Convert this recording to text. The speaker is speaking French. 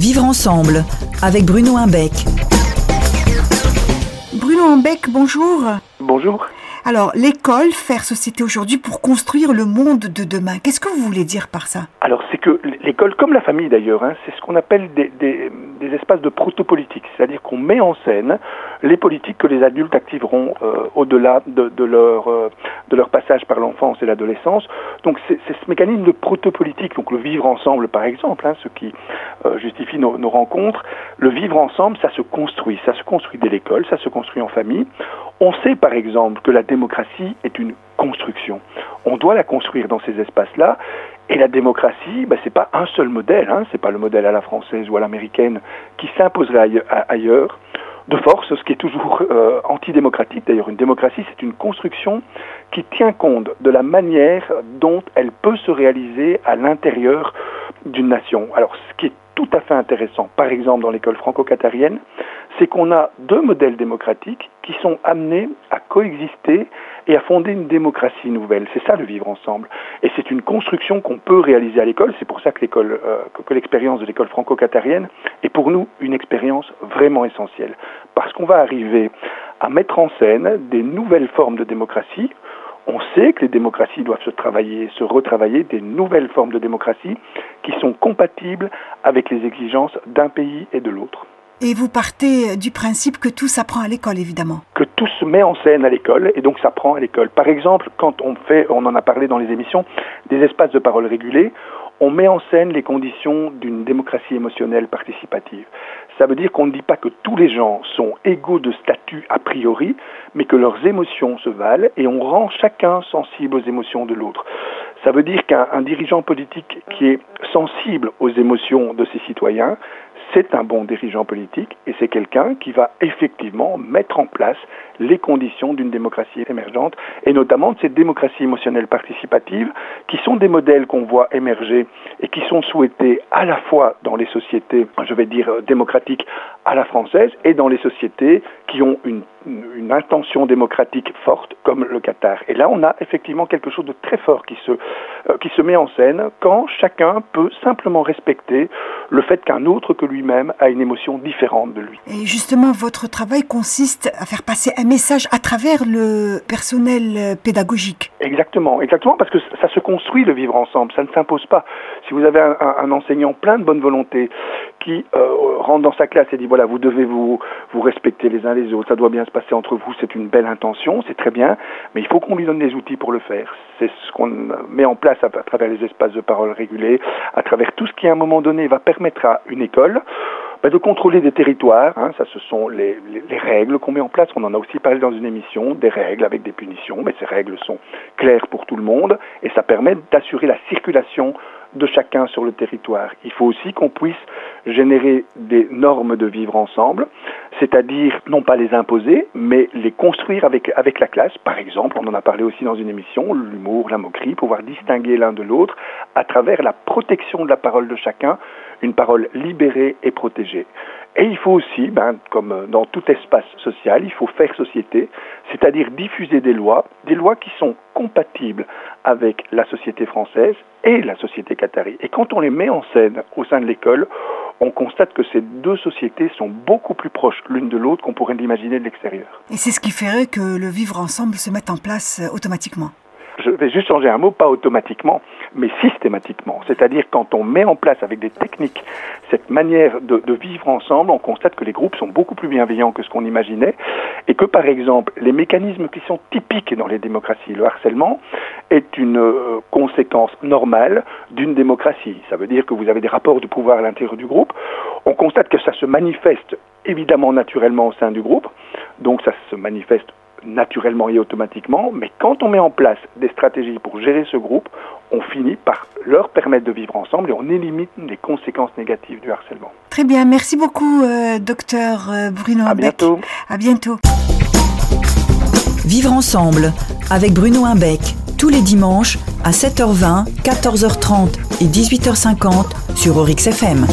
Vivre ensemble avec Bruno Imbec. Bruno Imbec, bonjour. Bonjour. Alors, l'école, faire société aujourd'hui pour construire le monde de demain. Qu'est-ce que vous voulez dire par ça? Alors, c'est que l'école, comme la famille d'ailleurs, hein, c'est ce qu'on appelle des, espaces de protopolitique. C'est-à-dire qu'on met en scène les politiques que les adultes activeront euh, au-delà de, de, leur, euh, de leur passage par l'enfance et l'adolescence. Donc, c'est ce mécanisme de protopolitique, donc le vivre ensemble par exemple, hein, ce qui euh, justifie nos rencontres. Le vivre ensemble, ça se construit. Ça se construit dès l'école, ça se construit en famille. On sait par exemple que la démocratie est une construction. On doit la construire dans ces espaces-là. Et la démocratie, ben, c'est pas un seul modèle, hein, c'est pas le modèle à la française ou à l'américaine qui s'imposerait ailleurs de force, ce qui est toujours euh, antidémocratique. D'ailleurs, une démocratie, c'est une construction qui tient compte de la manière dont elle peut se réaliser à l'intérieur d'une nation. Alors, ce qui est tout à fait intéressant, par exemple dans l'école franco-qatarienne, c'est qu'on a deux modèles démocratiques qui sont amenés à coexister et à fonder une démocratie nouvelle. C'est ça le vivre ensemble. Et c'est une construction qu'on peut réaliser à l'école. C'est pour ça que euh, l'expérience de l'école franco-qatarienne est pour nous une expérience vraiment essentielle. Parce qu'on va arriver à mettre en scène des nouvelles formes de démocratie on sait que les démocraties doivent se travailler, se retravailler, des nouvelles formes de démocratie qui sont compatibles avec les exigences d'un pays et de l'autre. Et vous partez du principe que tout s'apprend à l'école, évidemment. Que tout se met en scène à l'école et donc s'apprend à l'école. Par exemple, quand on fait, on en a parlé dans les émissions, des espaces de parole régulés, on met en scène les conditions d'une démocratie émotionnelle participative. Ça veut dire qu'on ne dit pas que tous les gens sont égaux de statut a priori, mais que leurs émotions se valent et on rend chacun sensible aux émotions de l'autre. Ça veut dire qu'un dirigeant politique qui est sensible aux émotions de ses citoyens, c'est un bon dirigeant politique et c'est quelqu'un qui va effectivement mettre en place les conditions d'une démocratie émergente et notamment de cette démocratie émotionnelle participative qui sont des modèles qu'on voit émerger et qui sont souhaités à la fois dans les sociétés, je vais dire démocratiques à la française et dans les sociétés qui ont une, intention démocratique forte comme le Qatar. Et là, on a effectivement quelque chose de très fort qui se, euh, qui se met en scène quand chacun peut simplement respecter le fait qu'un autre que a une émotion différente de lui. Et justement, votre travail consiste à faire passer un message à travers le personnel pédagogique. Exactement, exactement, parce que ça se construit le vivre ensemble, ça ne s'impose pas. Si vous avez un, un, enseignant plein de bonne volonté qui euh, rentre dans sa classe et dit voilà, vous devez vous, vous respecter les uns les autres, ça doit bien se passer entre vous, c'est une belle intention, c'est très bien, mais il faut qu'on lui donne les outils pour le faire. C'est ce qu'on met en place à travers les espaces de parole régulés, à travers tout ce qui à un moment donné va permettre à une école ben, de contrôler des territoires. Hein, ça, ce sont les, les, les règles qu'on met en place. On en a aussi parlé dans une émission, des règles avec des punitions, mais ces règles sont claires pour tout le monde et ça permet d'assurer la circulation de chacun sur le territoire. Il faut aussi qu'on puisse générer des normes de vivre ensemble, c'est-à-dire non pas les imposer, mais les construire avec, avec la classe. Par exemple, on en a parlé aussi dans une émission, l'humour, la moquerie, pouvoir distinguer l'un de l'autre à travers la protection de la parole de chacun, une parole libérée et protégée. Et il faut aussi, ben, comme dans tout espace social, il faut faire société, c'est-à-dire diffuser des lois, des lois qui sont compatibles avec la société française et la société qatari. Et quand on les met en scène au sein de l'école, on constate que ces deux sociétés sont beaucoup plus proches l'une de l'autre qu'on pourrait l'imaginer de l'extérieur. Et c'est ce qui ferait que le vivre ensemble se mette en place automatiquement je vais juste changer un mot, pas automatiquement, mais systématiquement. C'est-à-dire quand on met en place avec des techniques cette manière de, vivre ensemble, on constate que les groupes sont beaucoup plus bienveillants que ce qu'on imaginait et que par exemple les mécanismes qui sont typiques dans les démocraties, le harcèlement est une euh, conséquence normale d'une démocratie. Ça veut dire que vous avez des rapports de pouvoir à l'intérieur du groupe. On constate que ça se manifeste évidemment naturellement au sein du groupe, donc ça se manifeste naturellement et automatiquement, mais quand on met en place des stratégies pour gérer ce groupe, on finit par leur permettre de vivre ensemble et on élimine les conséquences négatives du harcèlement. Très bien, merci beaucoup, euh, docteur euh, Bruno À bientôt. À bientôt. Vivre ensemble avec Bruno Imbec tous les dimanches à 7h20, 14h30 et 18h50 sur Orix FM.